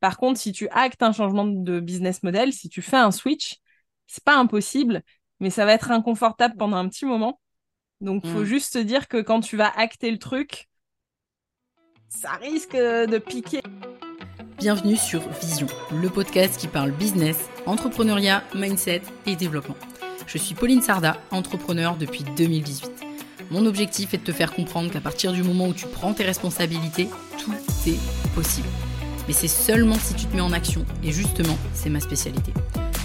Par contre, si tu actes un changement de business model, si tu fais un switch, c'est pas impossible, mais ça va être inconfortable pendant un petit moment. Donc, il faut mm. juste te dire que quand tu vas acter le truc, ça risque de piquer. Bienvenue sur Vision, le podcast qui parle business, entrepreneuriat, mindset et développement. Je suis Pauline Sarda, entrepreneur depuis 2018. Mon objectif est de te faire comprendre qu'à partir du moment où tu prends tes responsabilités, tout est possible mais c'est seulement si tu te mets en action, et justement, c'est ma spécialité.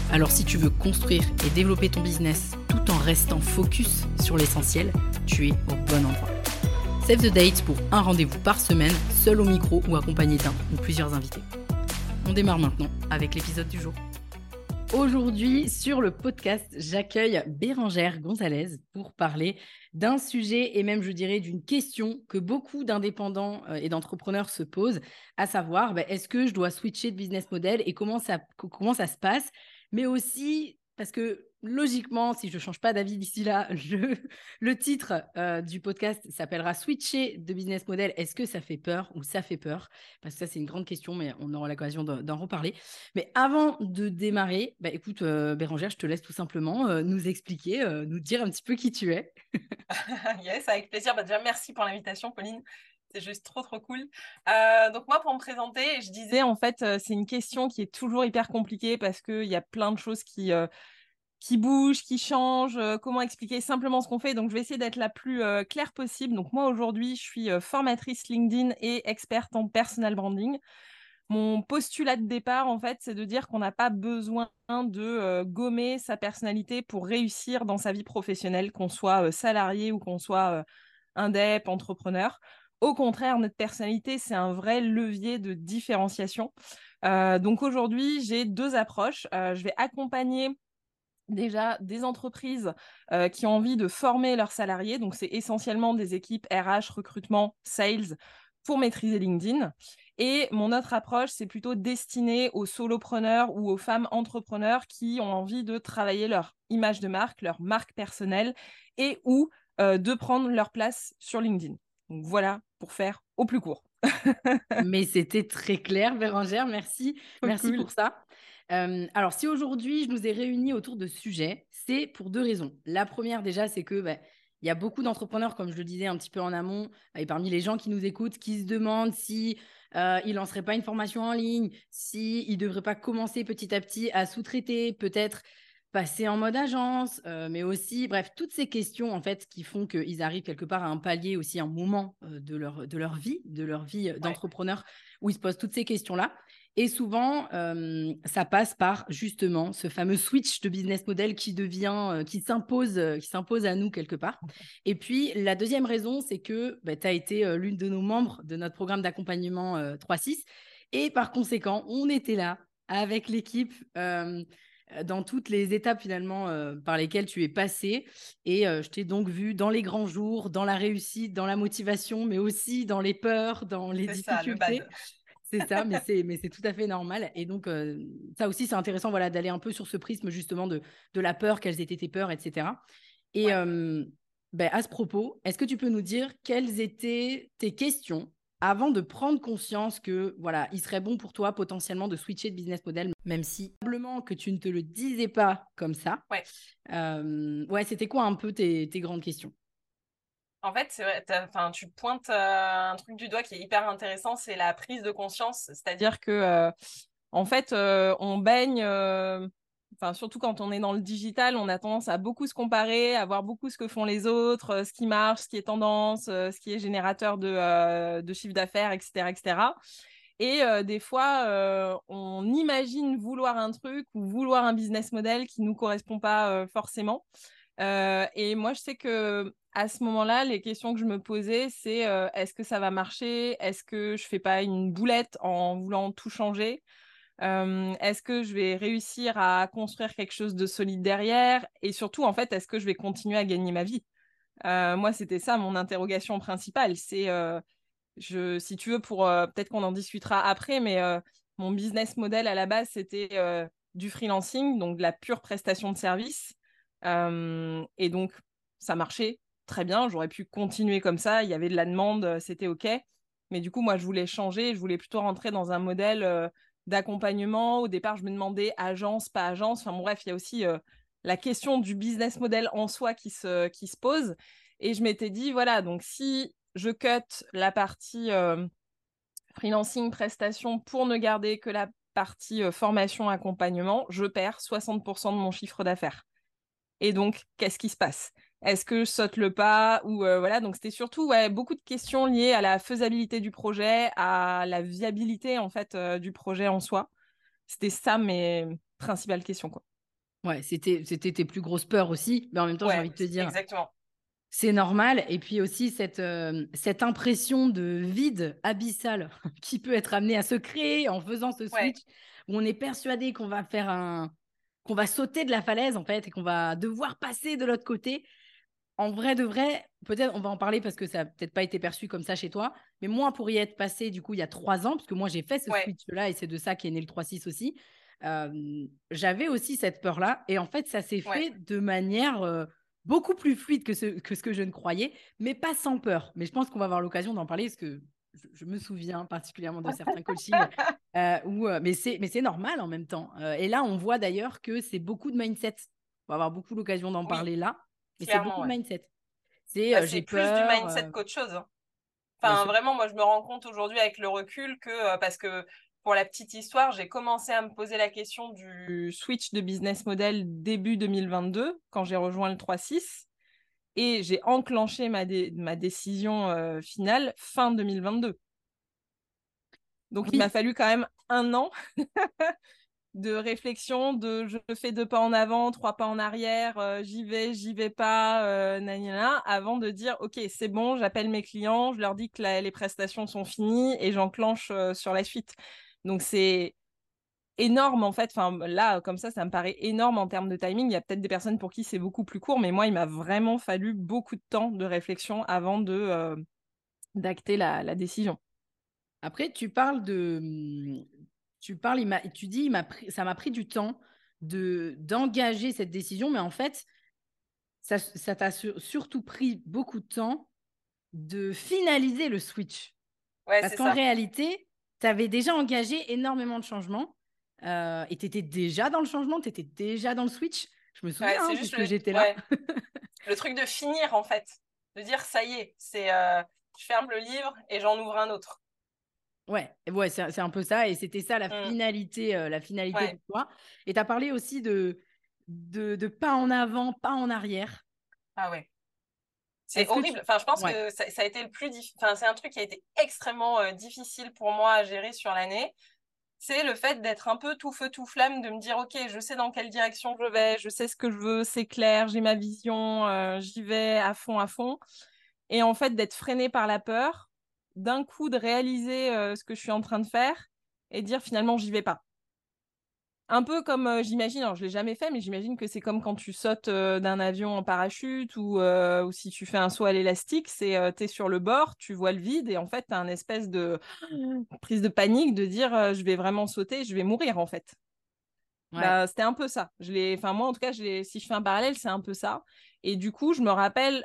Alors si tu veux construire et développer ton business tout en restant focus sur l'essentiel, tu es au bon endroit. Save the date pour un rendez-vous par semaine, seul au micro ou accompagné d'un ou plusieurs invités. On démarre maintenant avec l'épisode du jour. Aujourd'hui, sur le podcast, j'accueille Bérangère Gonzalez pour parler d'un sujet et même, je dirais, d'une question que beaucoup d'indépendants euh, et d'entrepreneurs se posent, à savoir, bah, est-ce que je dois switcher de business model et comment ça, comment ça se passe, mais aussi parce que logiquement, si je ne change pas d'avis d'ici là, le titre euh, du podcast s'appellera Switcher de business model. Est-ce que ça fait peur ou ça fait peur? Parce que ça, c'est une grande question, mais on aura l'occasion d'en reparler. Mais avant de démarrer, bah, écoute, euh, Bérangère, je te laisse tout simplement euh, nous expliquer, nous dire un petit peu qui tu es. yes, avec plaisir. Bah, déjà, merci pour l'invitation, Pauline. C'est juste trop, trop cool. donc moi, pour me présenter, je disais, en fait, c'est une question qui est toujours hyper compliquée parce qu'il y a plein de choses qui qui bouge, qui change, euh, comment expliquer simplement ce qu'on fait. Donc, je vais essayer d'être la plus euh, claire possible. Donc, moi, aujourd'hui, je suis euh, formatrice LinkedIn et experte en personal branding. Mon postulat de départ, en fait, c'est de dire qu'on n'a pas besoin de gommer sa personnalité pour réussir dans sa vie professionnelle, qu'on soit salarié ou qu'on soit indep, entrepreneur. Au contraire, notre personnalité, c'est un vrai levier de différenciation. donc aujourd'hui, j'ai deux approches. je vais accompagner déjà des entreprises euh, qui ont envie de former leurs salariés. Donc, c'est essentiellement des équipes RH, recrutement, sales pour maîtriser LinkedIn. Et mon autre approche, c'est plutôt destiné aux solopreneurs ou aux femmes entrepreneurs qui ont envie de travailler leur image de marque, leur marque personnelle et ou euh, de prendre leur place sur LinkedIn. Donc voilà pour faire au plus court. Mais c'était très clair, Bérangère. Merci. Merci pour ça alors, si aujourd'hui je nous ai réunis autour de ce sujet, c'est pour deux raisons. La première, déjà, c'est que bah, il y a beaucoup d'entrepreneurs, comme je le disais un petit peu en amont, et parmi les gens qui nous écoutent, qui se demandent si euh, il lancerait pas une formation en ligne, si il devrait pas commencer petit à petit à sous-traiter, peut-être passer en mode agence, mais aussi, bref, toutes ces questions en fait qui font qu'ils arrivent quelque part à un palier aussi, un moment de, leur, de leur vie, de leur vie d'entrepreneur, où ils se posent toutes ces questions-là. Et souvent, ça passe par justement ce fameux switch de business model qui devient, qui s'impose, qui s'impose à nous quelque part. Et puis, la deuxième raison, c'est que bah, tu as été l'une de nos membres de notre programme d'accompagnement 3-6. Et par conséquent, on était là avec l'équipe dans toutes les étapes finalement par lesquelles tu es passé. Et je t'ai donc vu dans les grands jours, dans la réussite, dans la motivation, mais aussi dans les peurs, dans les difficultés. C'est ça, mais c'est, mais c'est tout à fait normal. Et donc, euh, ça aussi, c'est intéressant voilà, d'aller un peu sur ce prisme justement de, de la peur, quelles étaient tes peurs, etc. Et ben, à ce propos, est-ce que tu peux nous dire quelles étaient tes questions avant de prendre conscience que voilà, il serait bon pour toi potentiellement de switcher de business model, même si probablement que tu ne te le disais pas comme ça. Ouais. ouais, c'était quoi un peu tes, tes grandes questions? En fait, tu pointes euh, un truc du doigt qui est hyper intéressant, c'est la prise de conscience. C'est-à-dire que, euh, en fait, euh, on baigne, enfin, surtout quand on est dans le digital, on a tendance à beaucoup se comparer, à voir beaucoup ce que font les autres, ce qui marche, ce qui est tendance, ce qui est générateur de, de chiffre d'affaires, etc., etc. Et des fois, on imagine vouloir un truc ou vouloir un business model qui ne nous correspond pas forcément. et moi, je sais que à ce moment-là, les questions que je me posais, c'est euh, est-ce que ça va marcher? Est-ce que je fais pas une boulette en voulant tout changer? Euh, Est-ce que je vais réussir à construire quelque chose de solide derrière? Et surtout, en fait, est-ce que je vais continuer à gagner ma vie? Euh, Moi, c'était ça mon interrogation principale. C'est, si tu veux, pour peut-être qu'on en discutera après, mais mon business model à la base, c'était du freelancing, donc de la pure prestation de service. et donc, ça marchait très bien, j'aurais pu continuer comme ça, il y avait de la demande, euh, c'était OK. Mais du coup, moi, je voulais changer, je voulais plutôt rentrer dans un modèle euh, d'accompagnement. Au départ, je me demandais agence, pas agence. Enfin bref, il y a aussi la question du business model en soi qui se, qui se pose. Et je m'étais dit, voilà, donc si je cut la partie freelancing, prestation pour ne garder que la partie formation, accompagnement, je perds 60% de mon chiffre d'affaires. Et donc, qu'est-ce qui se passe? Est-ce que je saute le pas ou voilà Donc, c'était surtout ouais, beaucoup de questions liées à la faisabilité du projet, à la viabilité en fait du projet en soi. C'était ça mes principales questions, quoi. Ouais, c'était c'était tes plus grosses peurs aussi, mais en même temps, j'ai envie de te dire. Exactement. C'est normal. Et puis aussi cette, cette impression de vide abyssal qui peut être amenée à se créer en faisant ce switch, où on est persuadé qu'on va faire un, qu'on va sauter de la falaise en fait et qu'on va devoir passer de l'autre côté. En vrai de vrai, peut-être on va en parler parce que ça n'a peut-être pas été perçu comme ça chez toi, mais moi pour y être passé du coup il y a trois ans, parce que moi j'ai fait ce switch-là et c'est de ça qu'est né le 3-6 aussi, j'avais aussi cette peur-là et en fait ça s'est fait de manière beaucoup plus fluide que ce, que ce que je ne croyais, mais pas sans peur. Mais je pense qu'on va avoir l'occasion d'en parler parce que je, me souviens particulièrement de certains coachings euh, où, mais c'est normal en même temps. Et là, on voit d'ailleurs que c'est beaucoup de mindset. On va avoir beaucoup l'occasion d'en parler là, mais c'est beaucoup de mindset. C'est bah, j'ai plus du mindset qu'autre chose. Hein. Enfin, vraiment, moi, je me rends compte aujourd'hui avec le recul que parce que pour la petite histoire, j'ai commencé à me poser la question du switch de business model début 2022, quand j'ai rejoint le 3.6. Et j'ai enclenché ma, ma décision euh, finale fin 2022. Donc, il m'a fallu quand même un an de réflexion, de je fais deux pas en avant, trois pas en arrière, euh, j'y vais, j'y vais pas, euh, avant de dire ok c'est bon, j'appelle mes clients, je leur dis que les prestations sont finies et j'enclenche sur la suite. Donc c'est énorme en fait. Enfin là, comme ça, ça me paraît énorme en termes de timing. Il y a peut-être des personnes pour qui c'est beaucoup plus court, mais moi, il m'a vraiment fallu beaucoup de temps de réflexion avant de euh, d'acter la, décision. Après, tu parles de, tu parles, il tu dis, il m'a ça m'a pris du temps de d'engager cette décision, mais en fait, ça, ça t'a surtout pris beaucoup de temps de finaliser le switch. Parce qu'en réalité, tu avais déjà engagé énormément de changements euh, et tu étais déjà dans le changement, tu étais déjà dans le switch. Je me souviens hein, que j'étais là. le truc de finir, en fait, de dire ça y est, c'est euh, je ferme le livre et j'en ouvre un autre. Ouais, ouais c'est un peu ça. Et c'était ça la mmh. finalité, euh, la finalité de toi. Et tu as parlé aussi de, de, de, pas en avant, pas en arrière. Ah ouais. C'est horrible. Enfin, je pense que ça, a été le plus difficile. Enfin, c'est un truc qui a été extrêmement euh, difficile pour moi à gérer sur l'année. C'est le fait d'être un peu tout feu, tout flamme, de me dire, OK, je sais dans quelle direction je vais, je sais ce que je veux, c'est clair, j'ai ma vision, euh, j'y vais à fond, à fond. Et en fait, d'être freiné par la peur, d'un coup, de réaliser euh, ce que je suis en train de faire et dire finalement, j'y vais pas. Un peu comme, euh, j'imagine, alors je l'ai jamais fait, mais j'imagine que c'est comme quand tu sautes euh, d'un avion en parachute ou, ou, si tu fais un saut à l'élastique, c'est tu es sur le bord, tu vois le vide et en fait, tu as un espèce de prise de panique de dire je vais vraiment sauter, je vais mourir en fait. Bah, c'était un peu ça. Je enfin moi en tout cas, je si je fais un parallèle, c'est un peu ça. Et du coup, je me rappelle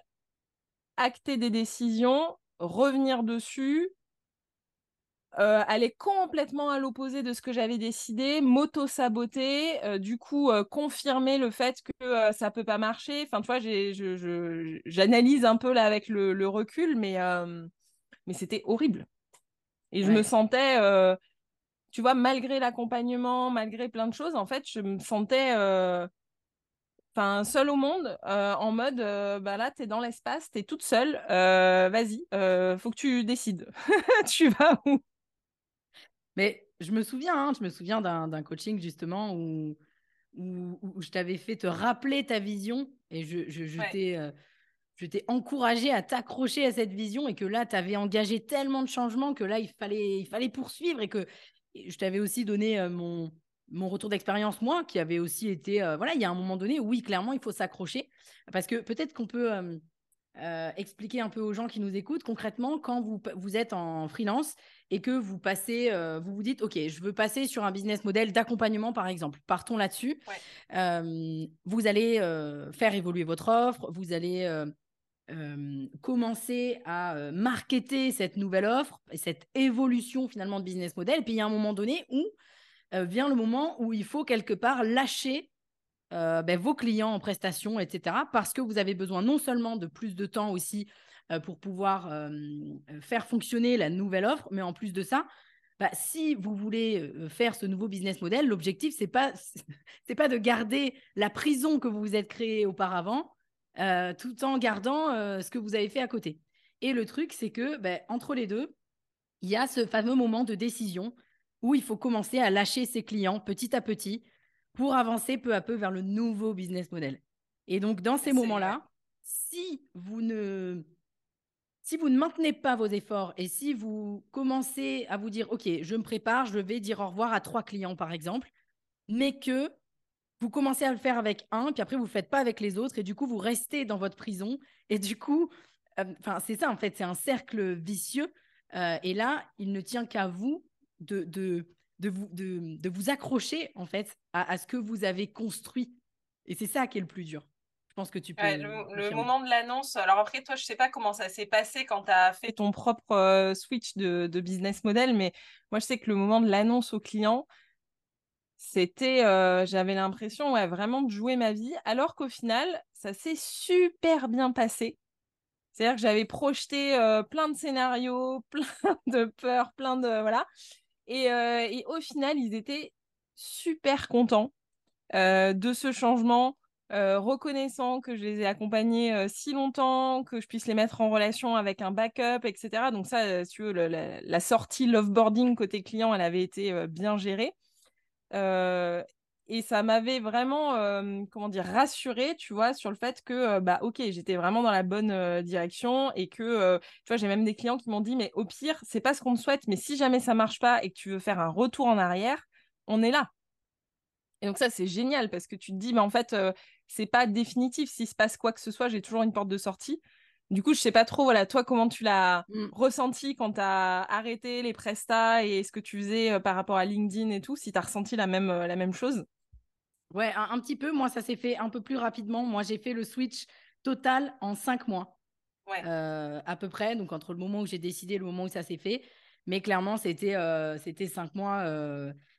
acter des décisions, revenir dessus, euh, aller complètement à l'opposé de ce que j'avais décidé, m'auto-saboter, euh, du coup euh, confirmer le fait que ça peut pas marcher. Enfin, tu vois, j'analyse un peu là avec le, recul, mais, mais c'était horrible. Et je me sentais, tu vois, malgré l'accompagnement, malgré plein de choses, en fait, je me sentais enfin seule au monde, en mode, bah là, tu es dans l'espace, tu es toute seule, vas-y, faut que tu décides. tu vas où? Mais je me souviens, hein, je me souviens d'un coaching justement où, où, je t'avais fait te rappeler ta vision et je, je, euh, je t'ai encouragé à t'accrocher à cette vision et que là, tu avais engagé tellement de changements que là, il fallait, il fallait poursuivre et que je t'avais aussi donné euh, mon, mon retour d'expérience, moi, qui avait aussi été, euh, voilà, il y a un moment donné, oui, clairement, il faut s'accrocher parce que peut-être qu'on peut, expliquer un peu aux gens qui nous écoutent concrètement quand vous, vous êtes en freelance et que vous passez, euh, vous vous dites, OK, je veux passer sur un business model d'accompagnement, par exemple. Partons là-dessus. Euh, vous allez euh, faire évoluer votre offre, vous allez commencer à marketer cette nouvelle offre, cette évolution finalement de business model. Et puis il y a un moment donné où vient le moment où il faut quelque part lâcher ben, vos clients en prestation, etc. Parce que vous avez besoin non seulement de plus de temps aussi pour pouvoir faire fonctionner la nouvelle offre, mais en plus de ça, bah, si vous voulez faire ce nouveau business model, l'objectif, ce n'est pas, pas de garder la prison que vous vous êtes créée auparavant, tout en gardant ce que vous avez fait à côté. Et le truc, c'est que bah, entre les deux, il y a ce fameux moment de décision où il faut commencer à lâcher ses clients petit à petit pour avancer peu à peu vers le nouveau business model. Et donc, dans ces moments-là, si vous ne si vous ne maintenez pas vos efforts et si vous commencez à vous dire, OK, je me prépare, je vais dire au revoir à trois clients, par exemple, mais que vous commencez à le faire avec un, puis après, vous ne le faites pas avec les autres, et du coup, vous restez dans votre prison. Et du coup, euh, c'est ça, en fait, c'est un cercle vicieux. Euh, et là, il ne tient qu'à vous de, de, de, vous, de, vous accrocher, en fait, à, à ce que vous avez construit. Et c'est ça qui est le plus dur pense que tu peux. le, moment de l'annonce, alors après, toi, je sais pas comment ça s'est passé quand tu as fait ton propre euh, switch de, business model, mais moi, je sais que le moment de l'annonce au client, c'était, euh, j'avais l'impression ouais, vraiment de jouer ma vie, alors qu'au final, ça s'est super bien passé. C'est-à-dire que j'avais projeté euh, plein de scénarios, plein de peurs, plein de. Voilà. Et, et au final, ils étaient super contents de ce changement euh, reconnaissant que je les ai accompagnés euh, si longtemps, que je puisse les mettre en relation avec un backup, etc. Donc ça, euh, si tu veux, la, la, sortie loveboarding côté client, elle avait été bien gérée. Et ça m'avait vraiment, comment dire, rassurée, tu vois, sur le fait que, bah, ok, j'étais vraiment dans la bonne direction et que, tu vois, j'ai même des clients qui m'ont dit, mais au pire, c'est pas ce qu'on te souhaite, mais si jamais ça marche pas et que tu veux faire un retour en arrière, on est là. Et donc ça, c'est génial parce que tu te dis, mais en fait, c'est pas définitif. S'il se passe quoi que ce soit, j'ai toujours une porte de sortie. Du coup, je sais pas trop, voilà, toi, comment tu l'as mmh. ressenti quand tu as arrêté les prestats et ce que tu faisais par rapport à LinkedIn et tout, si tu as ressenti la même, la même chose? Ouais, un, petit peu. Moi, ça s'est fait un peu plus rapidement. Moi, j'ai fait le switch total en cinq mois. Ouais. Euh, à peu près, donc entre le moment où j'ai décidé et le moment où ça s'est fait. Mais clairement, c'était c'était cinq mois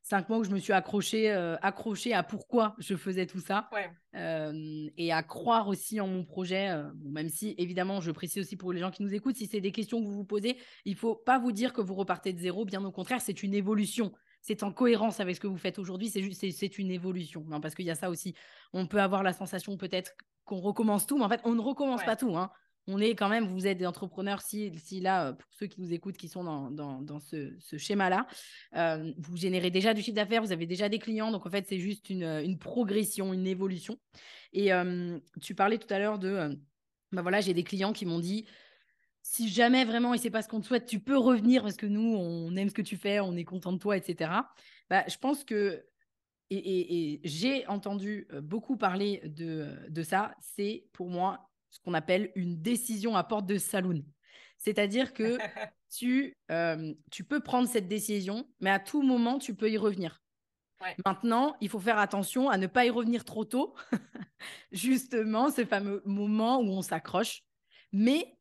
cinq mois où je me suis accrochée, euh, à pourquoi je faisais tout ça euh, et à croire aussi en mon projet. Euh, même si, évidemment, je précise aussi pour les gens qui nous écoutent, si c'est des questions que vous vous posez, il faut pas vous dire que vous repartez de zéro. Bien au contraire, c'est une évolution. C'est en cohérence avec ce que vous faites aujourd'hui. C'est juste, c'est une évolution. Hein, parce qu'il y a ça aussi. On peut avoir la sensation peut-être qu'on recommence tout, mais en fait, on ne recommence pas tout. Hein on est quand même, vous êtes des entrepreneurs, si, si là, euh, pour ceux qui nous écoutent, qui sont dans, ce, schéma-là, euh, vous générez déjà du chiffre d'affaires, vous avez déjà des clients, donc en fait, c'est juste une, progression, une évolution. Et euh, tu parlais tout à l'heure de, bah voilà, j'ai des clients qui m'ont dit, si jamais vraiment il sait pas ce qu'on te souhaite, tu peux revenir parce que nous, on aime ce que tu fais, on est content de toi, etc. Bah, je pense que et, j'ai entendu beaucoup parler de, de ça, c'est pour moi ce qu'on appelle une décision à porte de saloon. C'est-à-dire que tu, euh, tu peux prendre cette décision, mais à tout moment, tu peux y revenir. Maintenant, il faut faire attention à ne pas y revenir trop tôt, justement, ce fameux moment où on s'accroche. Mais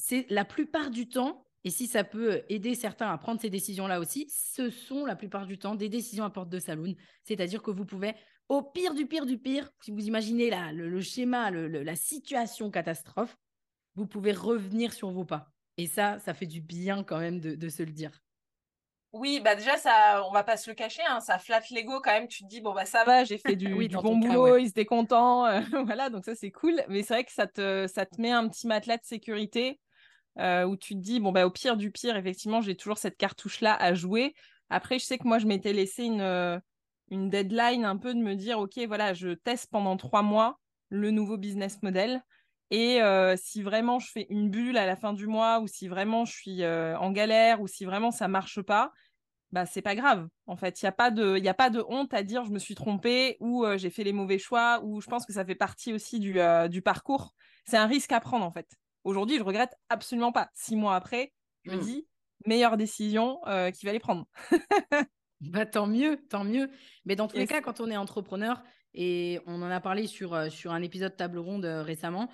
c'est la plupart du temps, et si ça peut aider certains à prendre ces décisions-là aussi, ce sont la plupart du temps des décisions à porte de saloon. C'est-à-dire que vous pouvez au pire du pire du pire, si vous imaginez là, le, schéma, la situation catastrophe, vous pouvez revenir sur vos pas. Et ça, ça fait du bien quand même de, se le dire. Oui, bah déjà, ça, on va pas se le cacher, hein, ça flatte l'ego quand même. Tu te dis, bon, bah ça va, j'ai fait du, bon boulot, ils étaient contents. Euh, voilà, donc ça, c'est cool. Mais c'est vrai que ça te, ça te met un petit matelas de sécurité euh, où tu te dis, bon, bah au pire du pire, effectivement, j'ai toujours cette cartouche-là à jouer. Après, je sais que moi, je m'étais laissé une, euh, deadline un peu de me dire, OK, voilà, je teste pendant trois mois le nouveau business model. Et euh, si vraiment je fais une bulle à la fin du mois, ou si vraiment je suis euh, en galère, ou si vraiment ça marche pas, bah c'est pas grave. En fait, il n'y a, pas de, a pas de honte à dire je me suis trompée, ou j'ai fait les mauvais choix, ou je pense que ça fait partie aussi du, du parcours. C'est un risque à prendre, en fait. Aujourd'hui, je regrette absolument pas. Six mois après, je me mmh. dis, meilleure décision qu'il va les prendre. Bah, tant mieux, tant mieux. Mais dans tous les cas, quand on est entrepreneur, et on en a parlé sur, euh, sur un épisode table ronde euh, récemment,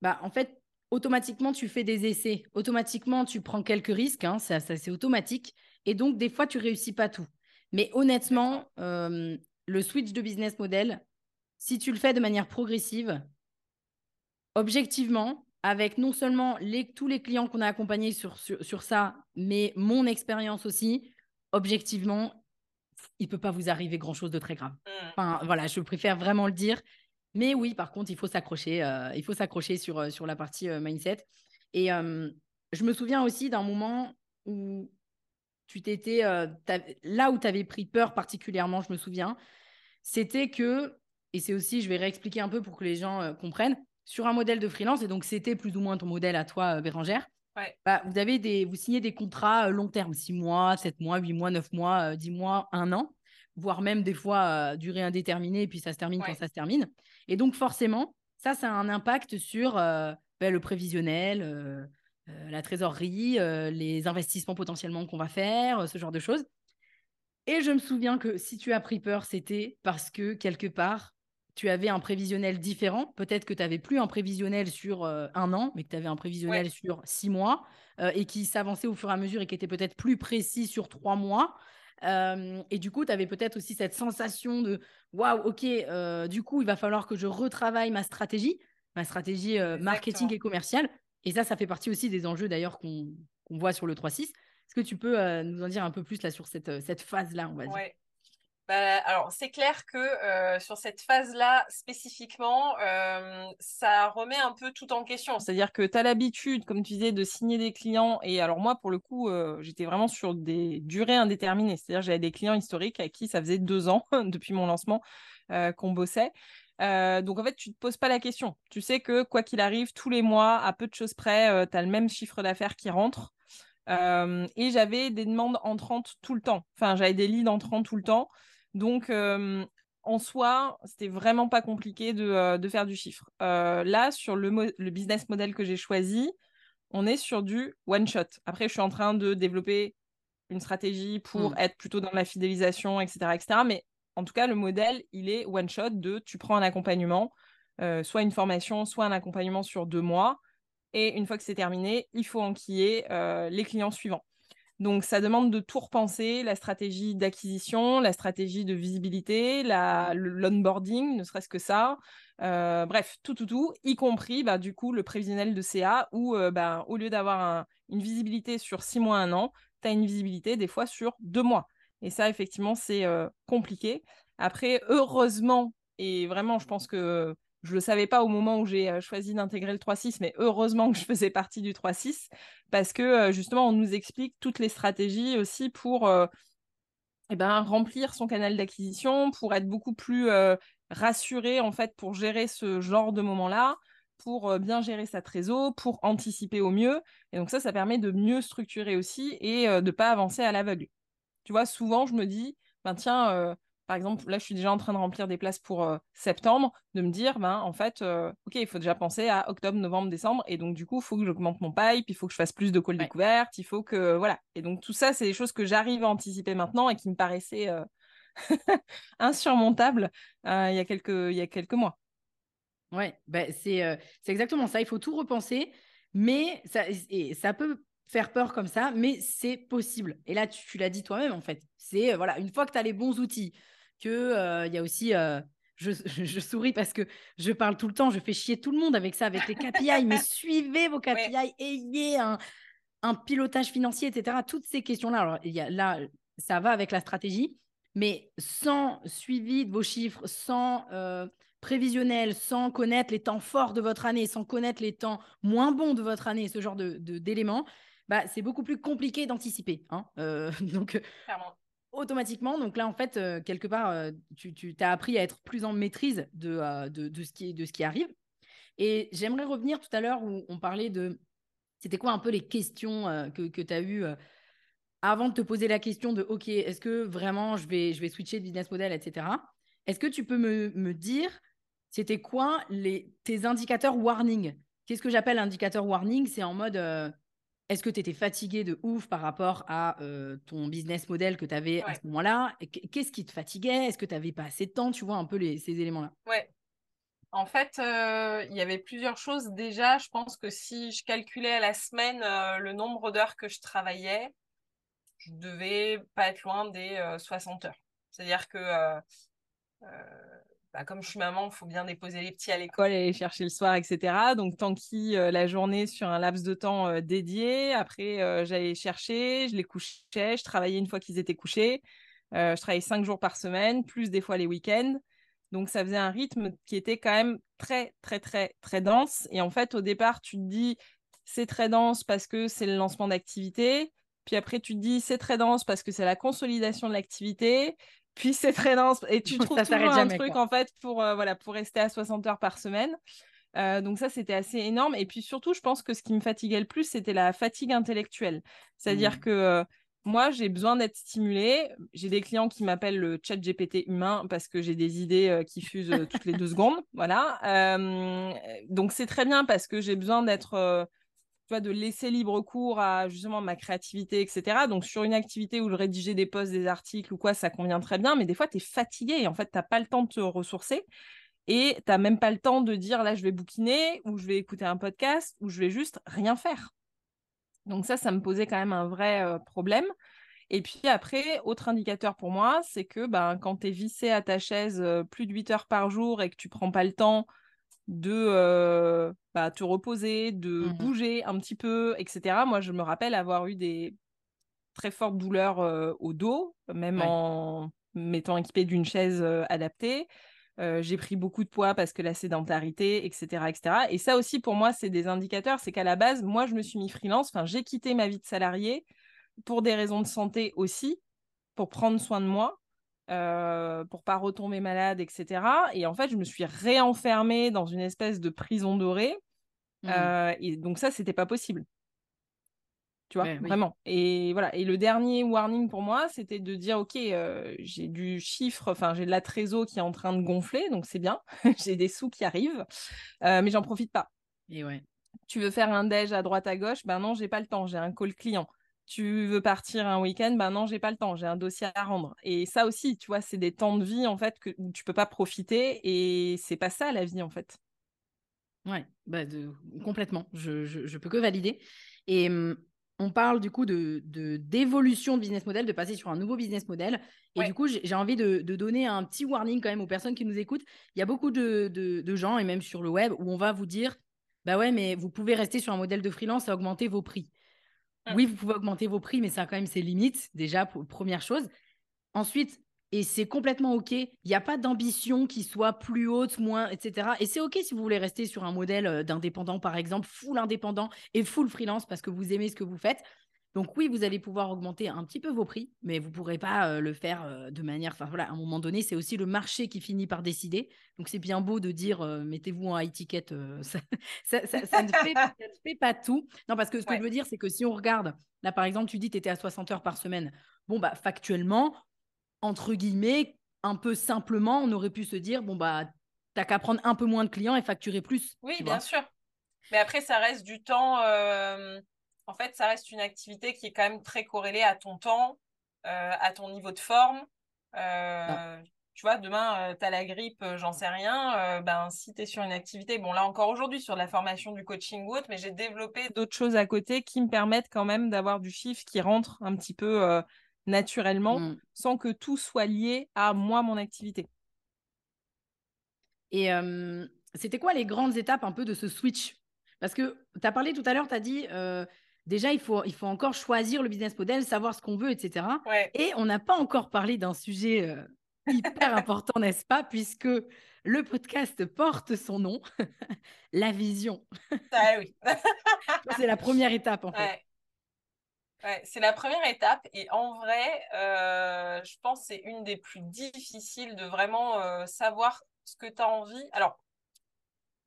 bah, en fait, automatiquement, tu fais des essais. Automatiquement, tu prends quelques risques. Hein, ça, ça c'est automatique. Et donc, des fois, tu réussis pas tout. Mais honnêtement, le switch de business model, si tu le fais de manière progressive, objectivement, avec non seulement les, tous les clients qu'on a accompagnés sur, sur, ça, mais mon expérience aussi, objectivement, il ne peut pas vous arriver grand-chose de très grave. Mmh. Enfin, voilà, je préfère vraiment le dire. Mais oui, par contre, il faut s'accrocher. Euh, il faut s'accrocher sur, euh, sur la partie euh, mindset. Et je me souviens aussi d'un moment où tu t'étais là où tu avais pris peur particulièrement, je me souviens, c'était que, et c'est aussi, je vais réexpliquer un peu pour que les gens comprennent, sur un modèle de freelance, et donc c'était plus ou moins ton modèle à toi, Bérangère, bah, vous, avez des, vous signez des contrats long terme, 6 mois, 7 mois, 8 mois, 9 mois, 10 mois, 1 an, voire même des fois durée indéterminée, et puis ça se termine quand ça se termine. Et donc forcément, ça, ça a un impact sur bah, le prévisionnel, la trésorerie, les investissements potentiellement qu'on va faire, ce genre de choses. Et je me souviens que si tu as pris peur, c'était parce que quelque part, tu avais un prévisionnel différent. Peut-être que tu n'avais plus un prévisionnel sur un an, mais que tu avais un prévisionnel sur six mois et qui s'avançait au fur et à mesure et qui était peut-être plus précis sur trois mois. et du coup, tu avais peut-être aussi cette sensation de waouh, ok, du coup, il va falloir que je retravaille ma stratégie, ma stratégie marketing et commerciale. Et ça, ça fait partie aussi des enjeux d'ailleurs qu'on voit sur le 3.6. Est-ce que tu peux euh, nous en dire un peu plus là sur cette, cette phase-là, on va dire? Bah, alors, c'est clair que euh, sur cette phase-là, spécifiquement, euh, ça remet un peu tout en question. C'est-à-dire que tu as l'habitude, comme tu disais, de signer des clients. Et alors, moi, pour le coup, j'étais vraiment sur des durées indéterminées. C'est-à-dire j'avais des clients historiques à qui ça faisait deux ans depuis mon lancement qu'on bossait. Euh, donc en fait, tu ne te poses pas la question. Tu sais que quoi qu'il arrive, tous les mois, à peu de choses près, euh, tu as le même chiffre d'affaires qui rentre. Euh, et j'avais des demandes entrantes tout le temps. Enfin, j'avais des leads entrants tout le temps. Donc en soi, c'était vraiment pas compliqué de, faire du chiffre. là, sur le, le business model que j'ai choisi, on est sur du one shot. Après, je suis en train de développer une stratégie pour mmh. être plutôt dans la fidélisation, etc., etc. Mais en tout cas, le modèle, il est one shot de tu prends un accompagnement, euh, soit une formation, soit un accompagnement sur deux mois. Et une fois que c'est terminé, il faut enquiller euh, les clients suivants. Donc, ça demande de tout repenser, la stratégie d'acquisition, la stratégie de visibilité, l'onboarding, ne serait-ce que ça. Euh, bref, tout, tout, tout, y compris, bah, du coup, le prévisionnel de CA, où bah, au lieu d'avoir une visibilité sur six mois, un an, tu as une visibilité des fois sur deux mois. Et ça, effectivement, c'est compliqué. Après, heureusement, et vraiment, je pense que je ne le savais pas au moment où j'ai choisi d'intégrer le 3.6, mais heureusement que je faisais partie du 3.6, parce que justement, on nous explique toutes les stratégies aussi pour eh ben, remplir son canal d'acquisition, pour être beaucoup plus rassuré, en fait, pour gérer ce genre de moment-là pour bien gérer sa trésor, pour anticiper au mieux. Et donc ça, ça permet de mieux structurer aussi et de ne pas avancer à l'aveugle. Tu vois, souvent, je me dis, ben tiens, euh, par exemple, là, je suis déjà en train de remplir des places pour euh, septembre, de me dire, ben en fait, euh, ok, il faut déjà penser à octobre, novembre, décembre, et donc du coup, il faut que j'augmente mon pipe, il faut que je fasse plus de calls découvertes, il faut que, voilà. Et donc tout ça, c'est des choses que j'arrive à anticiper maintenant et qui me paraissaient insurmontables il y a quelques, il y a quelques mois. Ouais, ben c'est exactement ça. Il faut tout repenser, mais ça, et ça peut faire peur comme ça, mais c'est possible. Et là, tu, l'as dit toi-même, en fait. C'est, euh, voilà, une fois que tu as les bons outils, qu'il euh, y a aussi... Euh, je, je, souris parce que je parle tout le temps, je fais chier tout le monde avec ça, avec les KPI, mais suivez vos KPI, ayez un, un, pilotage financier, etc. Toutes ces questions-là, alors y a, là, ça va avec la stratégie, mais sans suivi de vos chiffres, sans prévisionnel, sans connaître les temps forts de votre année, sans connaître les temps moins bons de votre année, ce genre d'éléments, de, d'éléments, bah, c'est beaucoup plus compliqué d'anticiper. Hein. Euh, donc, automatiquement, donc là, en fait, euh, quelque part, euh, tu, as appris à être plus en maîtrise de, de, de, ce, qui, de ce qui arrive. Et j'aimerais revenir tout à l'heure où on parlait de. C'était quoi un peu les questions que, que tu as eues avant de te poser la question de OK, est-ce que vraiment je vais, je vais switcher de business model, etc. Est-ce que tu peux me, me dire, c'était quoi les, tes indicateurs warning? Qu'est-ce que j'appelle indicateur warning? C'est en mode est-ce que tu étais fatigué de ouf par rapport à ton business model que tu avais à ce moment-là? Qu'est-ce qui te fatiguait? Est-ce que tu n'avais pas assez de temps Tu vois un peu ces éléments-là? Ouais. En fait, il y avait plusieurs choses. Déjà, je pense que si je calculais à la semaine le nombre d'heures que je travaillais, je devais pas être loin des 60 heures. C'est-à-dire que bah, comme je suis maman, il faut bien déposer les petits à l'école et les chercher le soir, etc. Donc, tant qu'il la journée sur un laps de temps dédié. Après, j'allais chercher, je les couchais, je travaillais une fois qu'ils étaient couchés. je travaillais cinq jours par semaine, plus des fois les week-ends. Donc, ça faisait un rythme qui était quand même très, très, très, très dense. Et en fait, au départ, tu te dis, c'est très dense parce que c'est le lancement d'activité. Puis après, tu te dis, c'est très dense parce que c'est la consolidation de l'activité puis c'est très dense et tu trouves toujours un truc en fait pour euh, voilà pour rester à 60 heures par semaine. Euh, donc ça c'était assez énorme et puis surtout je pense que ce qui me fatiguait le plus c'était la fatigue intellectuelle. C'est-à-dire mmh. que euh, moi j'ai besoin d'être stimulée. J'ai des clients qui m'appellent le chat GPT humain parce que j'ai des idées qui fusent toutes les deux secondes. Voilà. donc c'est très bien parce que j'ai besoin d'être de laisser libre cours à justement ma créativité, etc. Donc, sur une activité où je rédigeais des posts, des articles ou quoi, ça convient très bien, mais des fois, tu es fatigué en fait, tu n'as pas le temps de te ressourcer et tu n'as même pas le temps de dire là, je vais bouquiner ou je vais écouter un podcast ou je vais juste rien faire. Donc, ça, ça me posait quand même un vrai problème. Et puis après, autre indicateur pour moi, c'est que ben, quand tu es vissé à ta chaise plus de 8 heures par jour et que tu prends pas le temps de euh, bah, te reposer, de mmh bouger un petit peu, etc. Moi, je me rappelle avoir eu des très fortes douleurs euh, au dos, même en m'étant équipée d'une chaise euh, adaptée. j'ai pris beaucoup de poids parce que la sédentarité, etc., etc. Et ça aussi, pour moi, c'est des indicateurs. C'est qu'à la base, moi, je me suis mis freelance. Enfin, j'ai quitté ma vie de salarié pour des raisons de santé aussi, pour prendre soin de moi. Euh, pour pas retomber malade, etc. Et en fait, je me suis réenfermée dans une espèce de prison dorée. Mmh. Euh, et donc ça, c'était pas possible. Tu vois, vraiment. Et voilà. Et le dernier warning pour moi, c'était de dire, ok, euh, j'ai du chiffre, enfin, j'ai de la trésor qui est en train de gonfler, donc c'est bien. j'ai des sous qui arrivent, mais j'en profite pas. Et ouais. Tu veux faire un déj à droite à gauche, ben non, j'ai pas le temps, j'ai un call client tu veux partir un week-end, ben non, j'ai pas le temps, j'ai un dossier à rendre. Et ça aussi, tu vois, c'est des temps de vie en fait que, où tu peux pas profiter et c'est pas ça la vie en fait. Ouais, bah complètement. Je, je, peux que valider. Et on parle du coup de d'évolution de, business model, de passer sur un nouveau business model. Et du coup, j'ai envie de, de, donner un petit warning quand même aux personnes qui nous écoutent. Il y a beaucoup de, de, gens, et même sur le web, où on va vous dire, bah ouais, mais vous pouvez rester sur un modèle de freelance et augmenter vos prix. Oui, vous pouvez augmenter vos prix, mais ça a quand même ses limites, déjà, première chose. Ensuite, et c'est complètement OK, il n'y a pas d'ambition qui soit plus haute, moins, etc. Et c'est OK si vous voulez rester sur un modèle euh, d'indépendant, par exemple, full indépendant et full freelance parce que vous aimez ce que vous faites. Donc oui, vous allez pouvoir augmenter un petit peu vos prix, mais vous ne pourrez pas euh, le faire euh, de manière... Enfin voilà, à un moment donné, c'est aussi le marché qui finit par décider. Donc c'est bien beau de dire euh, mettez-vous en étiquette, ça, ça, ne fait, pas tout. Non, parce que ce que je veux dire, c'est que si on regarde, là par exemple, tu dis que tu étais à 60 heures par semaine. Bon, bah factuellement, entre guillemets, un peu simplement, on aurait pu se dire, bon, bah, t'as qu'à prendre un peu moins de clients et facturer plus. Oui, bien sûr. Mais après, ça reste du temps en fait, ça reste une activité qui est quand même très corrélée à ton temps, euh, à ton niveau de forme. Euh, ah. Tu vois, demain, euh, tu as la grippe, j'en sais rien. ben, si tu es sur une activité, bon, là encore aujourd'hui, sur la formation du coaching ou autre, mais j'ai développé d'autres choses à côté qui me permettent quand même d'avoir du chiffre qui rentre un petit peu naturellement, mmh. sans que tout soit lié à moi, mon activité. Et c'était quoi les grandes étapes un peu de ce switch? Parce que tu as parlé tout à l'heure, tu as dit déjà, il faut, il faut encore choisir le business model, savoir ce qu'on veut, etc. Et on n'a pas encore parlé d'un sujet euh, hyper important, n'est-ce pas? Puisque le podcast porte son nom, la vision. Ah oui. c'est la première étape, en fait. Ouais. c'est la première étape et en vrai, euh, je pense que c'est une des plus difficiles de vraiment euh, savoir ce que tu as envie. Alors,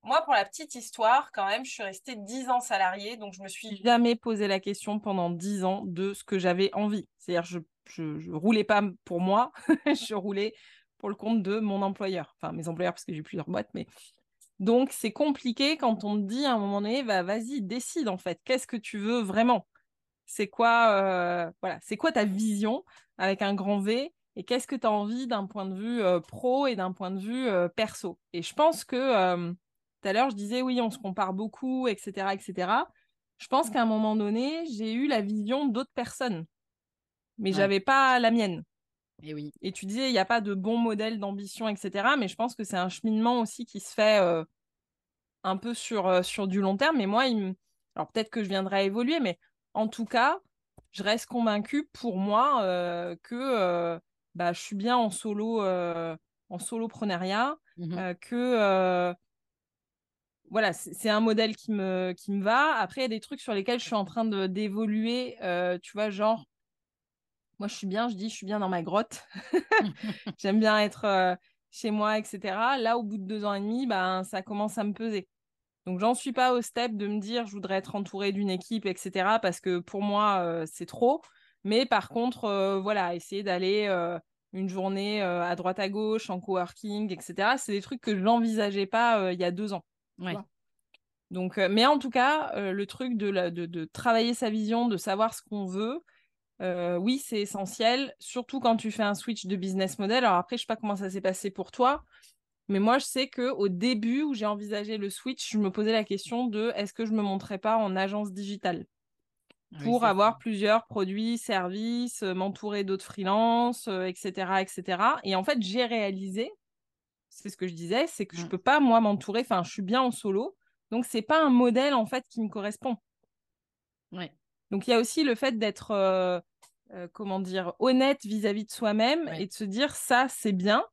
moi, pour la petite histoire, quand même, je suis restée 10 ans salariée, donc je me suis jamais posé la question pendant 10 ans de ce que j'avais envie. C'est-à-dire, je, je, roulais pas pour moi, je roulais pour le compte de mon employeur. Enfin, mes employeurs, parce que j'ai plusieurs boîtes, mais. Donc, c'est compliqué quand on te dit à un moment donné, bah, vas-y, décide en fait, qu'est-ce que tu veux vraiment? C'est quoi, euh, voilà, c'est quoi ta vision avec un grand V et qu'est-ce que tu as envie d'un point de vue euh, pro et d'un point de vue euh, perso? Et je pense que tout à l'heure, je disais, oui, on se compare beaucoup, etc., etc. Je pense qu'à un moment donné, j'ai eu la vision d'autres personnes. mais j'avais pas la mienne. Et oui. Et tu disais, il n'y a pas de bon modèle d'ambition, etc. Mais je pense que c'est un cheminement aussi qui se fait euh, un peu sur, euh, sur du long terme. Mais moi, il alors peut-être que je viendrai à évoluer, mais en tout cas, je reste convaincue pour moi euh, que bah, je suis bien en solo, en soloprenariat, mmh que voilà, c'est un modèle qui me, va. Après, il y a des trucs sur lesquels je suis en train d'évoluer, tu vois, genre moi, je suis bien, je dis, je suis bien dans ma grotte. J'aime bien être euh, chez moi, etc. Là, au bout de deux ans et demi, ben, ça commence à me peser. Donc, j'en suis pas au step de me dire, je voudrais être entourée d'une équipe, etc. Parce que pour moi, euh, c'est trop. Mais par contre, euh, voilà, essayer d'aller une journée à droite à gauche, en coworking, etc. C'est des trucs que je n'envisageais pas il y a deux ans. Donc, mais en tout cas, le truc de, de, de, travailler sa vision, de savoir ce qu'on veut, euh, oui, c'est essentiel, surtout quand tu fais un switch de business model. Alors après, je sais pas comment ça s'est passé pour toi, mais moi, je sais que au début où j'ai envisagé le switch, je me posais la question de est-ce que je me montrais pas en agence digitale? Pour avoir plusieurs produits, services, euh, m'entourer d'autres freelances, etc., euh, etc. Et en fait, j'ai réalisé, c'est ce que je disais, c'est que je mmh. peux pas moi m'entourer. Enfin, je suis bien en solo, donc c'est pas un modèle en fait qui me correspond. Ouais. Donc il y a aussi le fait d'être euh, comment dire, honnête vis-à-vis de soi-même et de se dire ça, c'est bien.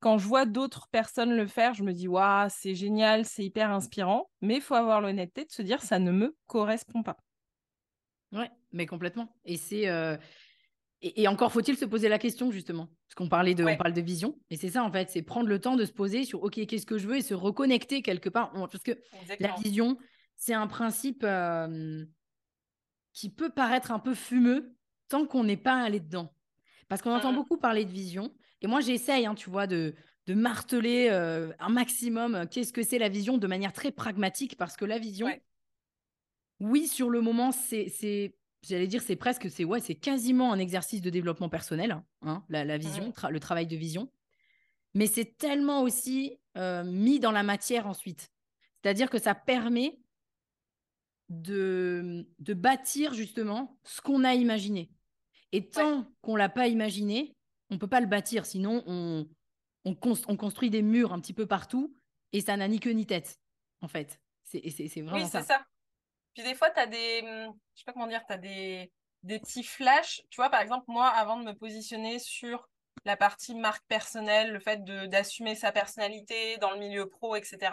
Quand je vois d'autres personnes le faire, je me dis waouh, c'est génial, c'est hyper inspirant. Mais il faut avoir l'honnêteté de se dire ça ne me correspond pas. Ouais, mais complètement. Et c'est euh, et, encore faut-il se poser la question justement, parce qu'on parlait de, on parle de vision, et c'est ça en fait, c'est prendre le temps de se poser sur ok, qu'est-ce que je veux et se reconnecter quelque part, parce que la vision, c'est un principe euh, qui peut paraître un peu fumeux tant qu'on n'est pas allé dedans. Parce qu'on entend mmh. beaucoup parler de vision. Et moi, j'essaye, hein, tu vois, de, de marteler euh, un maximum euh, qu'est-ce que c'est la vision de manière très pragmatique. Parce que la vision, oui, sur le moment, c'est, j'allais dire, c'est presque, c'est ouais, c'est quasiment un exercice de développement personnel, hein, la, vision, le travail de vision. Mais c'est tellement aussi euh, mis dans la matière ensuite. C'est-à-dire que ça permet de, de bâtir justement ce qu'on a imaginé. Et tant qu'on l'a pas imaginé, on peut pas le bâtir. Sinon, on, on, construit des murs un petit peu partout et ça n'a ni queue ni tête, en fait. C'est vraiment oui, c'est ça. Puis des fois, tu as des. Hum, je sais pas comment dire, tu as des, des petits flashs. Tu vois, par exemple, moi, avant de me positionner sur la partie marque personnelle, le fait d'assumer sa personnalité dans le milieu pro, etc.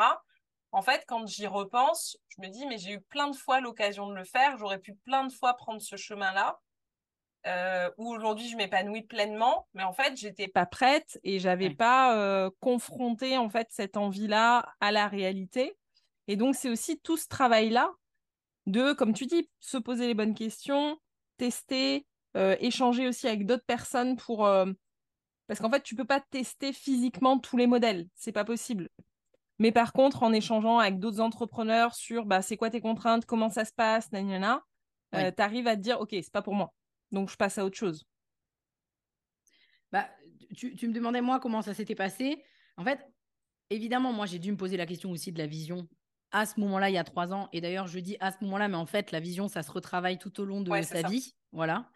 En fait, quand j'y repense, je me dis, mais j'ai eu plein de fois l'occasion de le faire, j'aurais pu plein de fois prendre ce chemin-là euh, où aujourd'hui je m'épanouis pleinement, mais en fait j'étais pas prête et j'avais pas euh, confronté en fait cette envie-là à la réalité. Et donc c'est aussi tout ce travail-là de, comme tu dis, se poser les bonnes questions, tester, euh, échanger aussi avec d'autres personnes pour euh, parce qu'en fait tu peux pas tester physiquement tous les modèles, c'est pas possible. Mais par contre, en échangeant avec d'autres entrepreneurs sur bah, c'est quoi tes contraintes, comment ça se passe, nanana, tu arrives à te dire ok, c'est pas pour moi. Donc, je passe à autre chose. Bah, tu, me demandais, moi, comment ça s'était passé. En fait, évidemment, moi, j'ai dû me poser la question aussi de la vision à ce moment-là, il y a trois ans. Et d'ailleurs, je dis à ce moment-là, mais en fait, la vision, ça se retravaille tout au long de sa vie. Voilà.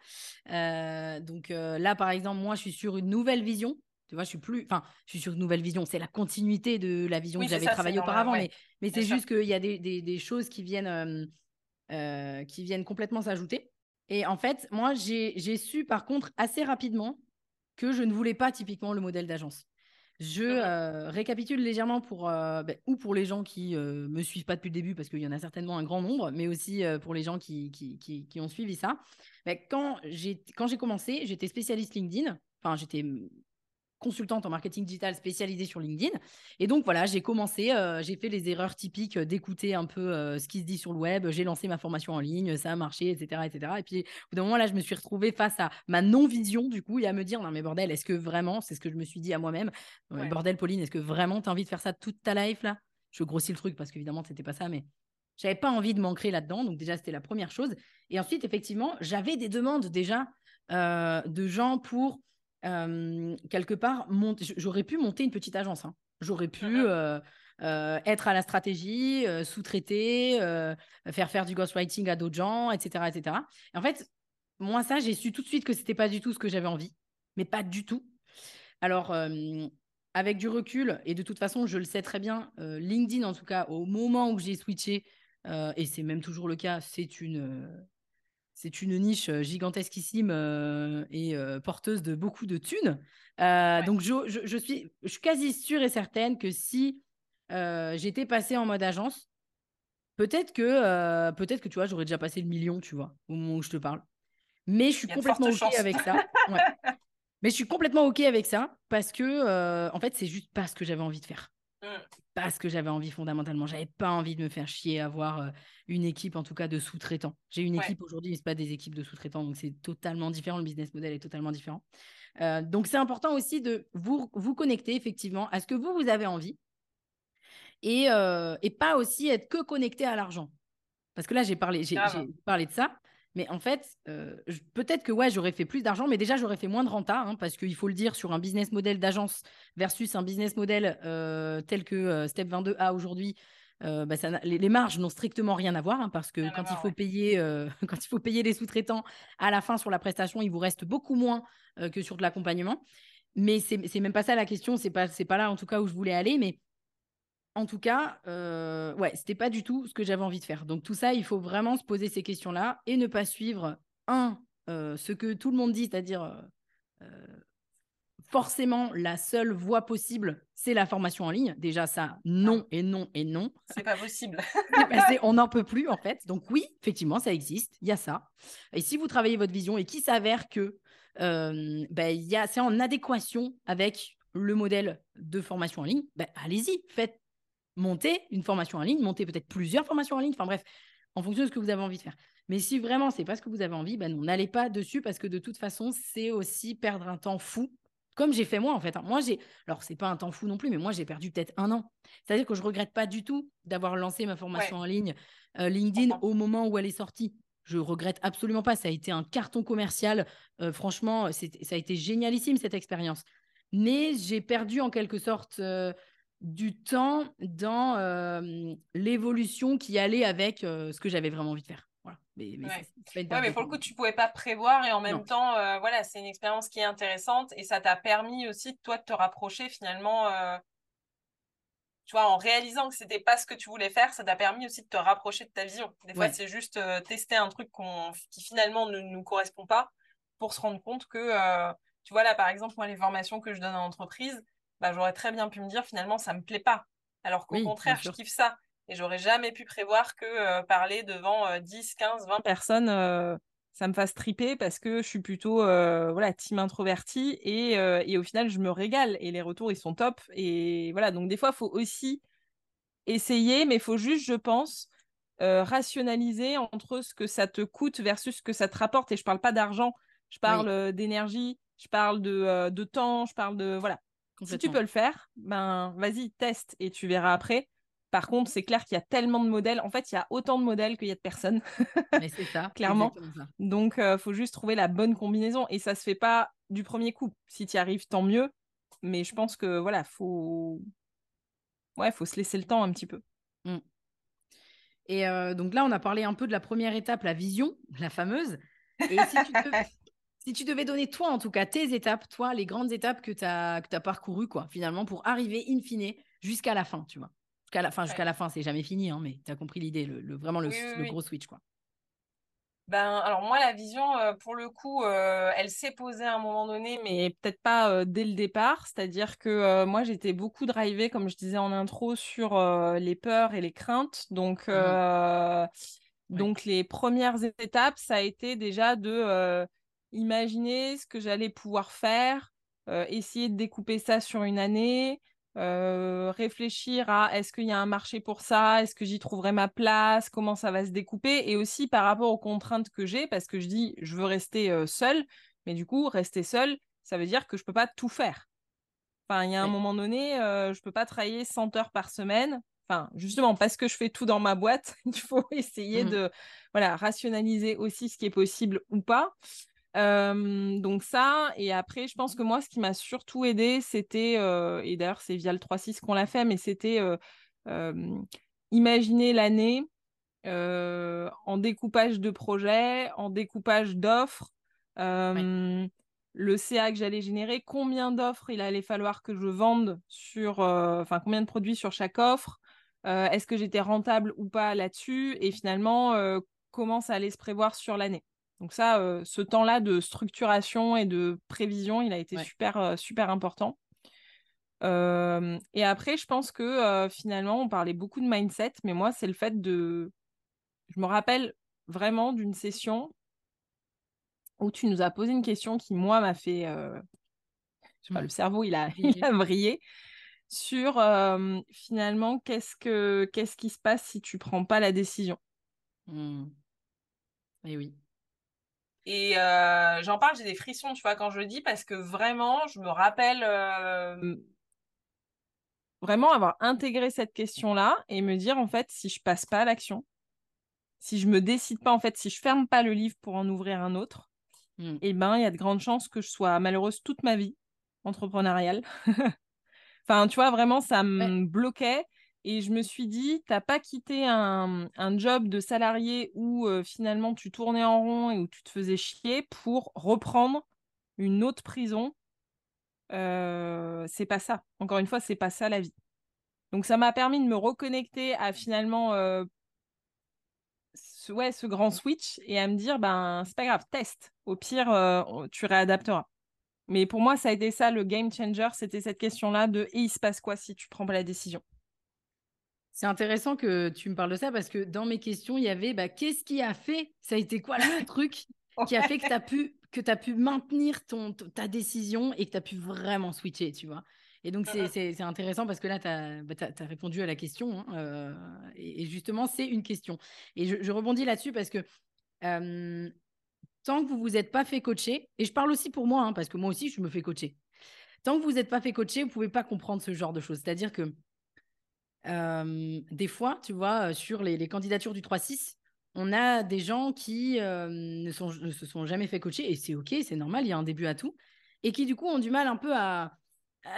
Euh, donc euh, là, par exemple, moi, je suis sur une nouvelle vision. Tu vois, je suis plus. Enfin, je suis sur une nouvelle vision. C'est la continuité de la vision que j'avais travaillée auparavant. Mais, mais c'est juste qu'il y a des, des, choses qui viennent, euh, qui viennent complètement s'ajouter. Et en fait, moi, j'ai su par contre assez rapidement que je ne voulais pas typiquement le modèle d'agence. Je euh, récapitule légèrement pour, euh, ben, ou pour les gens qui ne euh, me suivent pas depuis le début, parce qu'il y en a certainement un grand nombre, mais aussi pour les gens qui, qui, qui, ont suivi ça. Ben, quand j'ai commencé, j'étais spécialiste LinkedIn. Enfin, j'étais consultante en marketing digital spécialisée sur LinkedIn. Et donc voilà, j'ai commencé, euh, j'ai fait les erreurs typiques euh, d'écouter un peu euh, ce qui se dit sur le web, j'ai lancé ma formation en ligne, ça a marché, etc. etc. Et puis au bout d'un moment, là, je me suis retrouvée face à ma non-vision du coup et à me dire, non mais bordel, est-ce que vraiment, c'est ce que je me suis dit à moi-même, bordel Pauline, est-ce que vraiment tu as envie de faire ça toute ta life là? Je grossis le truc parce qu'évidemment, c'était pas ça, mais j'avais pas envie de m'ancrer là-dedans. Donc déjà, c'était la première chose. Et ensuite, effectivement, j'avais des demandes déjà de gens pour quelque part, j'aurais pu monter une petite agence. Hein. J'aurais pu euh, euh, être à la stratégie, sous-traiter, faire faire du ghostwriting à d'autres gens, etc., etc. Et en fait, moi, ça, j'ai su tout de suite que c'était pas du tout ce que j'avais envie, mais pas du tout. Alors, avec du recul, et de toute façon, je le sais très bien, LinkedIn, en tout cas, au moment où j'ai switché, et c'est même toujours le cas, c'est une, c'est une niche gigantesquissime et porteuse de beaucoup de thunes. Donc, je, je, suis, je suis quasi sûre et certaine que si j'étais passée en mode agence, peut-être que, peut-être que tu vois, j'aurais déjà passé le million, tu vois, au moment où je te parle. Mais je suis complètement OK avec ça. Mais je suis complètement OK avec ça parce que, en fait, c'est juste pas ce que j'avais envie de faire. Mmh. Pas ce que j'avais envie fondamentalement. J'avais pas envie de me faire chier à avoir une équipe, en tout cas, de sous-traitants. J'ai une équipe aujourd'hui, mais ce pas des équipes de sous-traitants, donc c'est totalement différent. Le business model est totalement différent. donc, c'est important aussi de vous, vous connecter effectivement à ce que vous, vous avez envie et, et pas aussi être que connecté à l'argent. Parce que là, j'ai parlé, j'ai parlé de ça. Mais en fait, euh, peut-être que ouais, j'aurais fait plus d'argent, mais déjà j'aurais fait moins de renta, hein, parce qu'il faut le dire, sur un business model d'agence versus un business model euh, tel que euh, Step 22A aujourd'hui, bah, ça les, marges n'ont strictement rien à voir, hein, parce que quand il, faut payer, quand il faut payer les sous-traitants à la fin sur la prestation, il vous reste beaucoup moins que sur de l'accompagnement. Mais c'est même pas ça la question, c'est pas, pas là en tout cas où je voulais aller, mais en tout cas, euh, ouais, c'était pas du tout ce que j'avais envie de faire. Donc tout ça, il faut vraiment se poser ces questions-là et ne pas suivre un euh, ce que tout le monde dit, c'est-à-dire euh, forcément la seule voie possible, c'est la formation en ligne. Déjà ça, non et non et non. C'est pas possible. on n'en peut plus en fait. Donc oui, effectivement, ça existe. Il y a ça. Et si vous travaillez votre vision et qu'il s'avère que ben, c'est en adéquation avec le modèle de formation en ligne, ben, allez-y, faites monter une formation en ligne, monter peut-être plusieurs formations en ligne, enfin bref, en fonction de ce que vous avez envie de faire. Mais si vraiment c'est pas ce que vous avez envie, ben non, n'allez pas dessus parce que de toute façon, c'est aussi perdre un temps fou, comme j'ai fait moi en fait. Hein. Moi, j'ai, alors c'est pas un temps fou non plus, mais moi j'ai perdu peut-être un an. C'est-à-dire que je regrette pas du tout d'avoir lancé ma formation en ligne euh, LinkedIn au moment où elle est sortie. Je regrette absolument pas. Ça a été un carton commercial. Euh, franchement, ça a été génialissime cette expérience. Mais j'ai perdu en quelque sorte euh, du temps dans l'évolution qui allait avec ce que j'avais vraiment envie de faire. Voilà. Mais, mais, pour le coup, tu pouvais pas prévoir et en même temps, voilà, c'est une expérience qui est intéressante et ça t'a permis aussi, toi, de te rapprocher finalement. tu vois, en réalisant que c'était pas ce que tu voulais faire, ça t'a permis aussi de te rapprocher de ta vision. Des fois, c'est juste tester un truc qui finalement ne nous correspond pas pour se rendre compte que, tu vois, là, par exemple, moi, les formations que je donne en entreprise, bah, j'aurais très bien pu me dire finalement ça me plaît pas. Alors qu'au contraire, je kiffe ça. Et j'aurais jamais pu prévoir que euh, parler devant 10, 15, 20 personnes, euh, ça me fasse triper parce que je suis plutôt euh, voilà, team introverti et, et, au final, je me régale et les retours, ils sont top. Et voilà, donc des fois, il faut aussi essayer, mais il faut juste, je pense, rationaliser entre ce que ça te coûte versus ce que ça te rapporte. Et je parle pas d'argent, je parle d'énergie, je parle de, de temps, je parle de... Voilà, si tu peux le faire, ben vas-y, teste et tu verras après. Par contre, c'est clair qu'il y a tellement de modèles. En fait, il y a autant de modèles qu'il y a de personnes. Mais c'est ça. Clairement. Donc, il euh, faut juste trouver la bonne combinaison. Et ça se fait pas du premier coup. Si tu y arrives, tant mieux. Mais je pense que voilà, faut. Ouais, faut se laisser le temps un petit peu. Mmh. Et euh, donc là, on a parlé un peu de la première étape, la vision, la fameuse. Et si tu, te, si tu devais donner, toi, en tout cas, tes étapes, toi, les grandes étapes que tu as, que as parcourues, quoi, finalement, pour arriver, in fine, jusqu'à la fin, tu vois. Jusqu'à la fin, jusqu'à la fin, c'est jamais fini, hein, mais tu as compris l'idée, le, vraiment le, gros switch, quoi. Ben, alors moi, la vision, euh, pour le coup, euh, elle s'est posée à un moment donné, mais peut-être pas euh, dès le départ. C'est-à-dire que moi, j'étais beaucoup drivée, comme je disais en intro, sur les peurs et les craintes. Donc, mmh donc les premières étapes, ça a été déjà de imaginer ce que j'allais pouvoir faire, euh, essayer de découper ça sur une année, euh, réfléchir à est-ce qu'il y a un marché pour ça, est-ce que j'y trouverai ma place, comment ça va se découper, et aussi par rapport aux contraintes que j'ai, parce que je dis je veux rester euh, seule, mais du coup, rester seule, ça veut dire que je ne peux pas tout faire. Enfin, il y a un moment donné, je ne peux pas travailler 100 heures par semaine. Enfin, justement, parce que je fais tout dans ma boîte, il faut essayer mmh de voilà, rationaliser aussi ce qui est possible ou pas donc ça, et après, je pense que moi, ce qui m'a surtout aidé, c'était, et d'ailleurs c'est via le 3-6 qu'on l'a fait, mais c'était imaginer l'année en découpage de projets, en découpage d'offres, le CA que j'allais générer, combien d'offres il allait falloir que je vende sur, enfin combien de produits sur chaque offre, est-ce que j'étais rentable ou pas là-dessus, et finalement comment ça allait se prévoir sur l'année. Donc ça, ce temps-là de structuration et de prévision, il a été super super important. et après, je pense que finalement, on parlait beaucoup de mindset, mais moi, c'est le fait de. Je me rappelle vraiment d'une session où tu nous as posé une question qui, moi, m'a fait. Je sais pas, le cerveau, il a, il a brillé sur finalement qu'est-ce, que, qu'est-ce qui se passe si tu prends pas la décision? Mmh. Et oui. Et j'en parle, j'ai des frissons, tu vois, quand je le dis, parce que vraiment, je me rappelle vraiment avoir intégré cette question-là et me dire, en fait, si je passe pas à l'action, si je me décide pas, en fait, si je ferme pas le livre pour en ouvrir un autre, mmh. eh ben, il y a de grandes chances que je sois malheureuse toute ma vie entrepreneuriale. enfin, tu vois, vraiment, ça me bloquait. Et je me suis dit, t'as pas quitté un, job de salarié où finalement tu tournais en rond et où tu te faisais chier pour reprendre une autre prison. C'est pas ça. Encore une fois, c'est pas ça la vie. Donc ça m'a permis de me reconnecter à finalement ce, ouais, ce grand switch et à me dire, ben c'est pas grave, teste. Au pire, tu réadapteras. Mais pour moi, ça a été ça le game changer, c'était cette question-là de et il se passe quoi si tu prends pas la décision? C'est intéressant que tu me parles de ça parce que dans mes questions, il y avait bah, qu'est-ce qui a fait Ça a été quoi le truc qui a fait que tu as pu que tu as pu maintenir ton, ta décision et que tu as pu vraiment switcher, tu vois? Et donc, c'est intéressant parce que là, tu as, bah, répondu à la question. Hein, euh, et, justement, c'est une question. Et je, rebondis là-dessus parce que tant que vous vous êtes pas fait coacher, et je parle aussi pour moi, hein, parce que moi aussi, je me fais coacher. Tant que vous n'êtes pas fait coacher, vous pouvez pas comprendre ce genre de choses. C'est-à-dire que des fois, tu vois, sur les, candidatures du 3-6, on a des gens qui ne, se sont jamais fait coacher, et c'est OK, c'est normal, il y a un début à tout, et qui du coup ont du mal un peu à...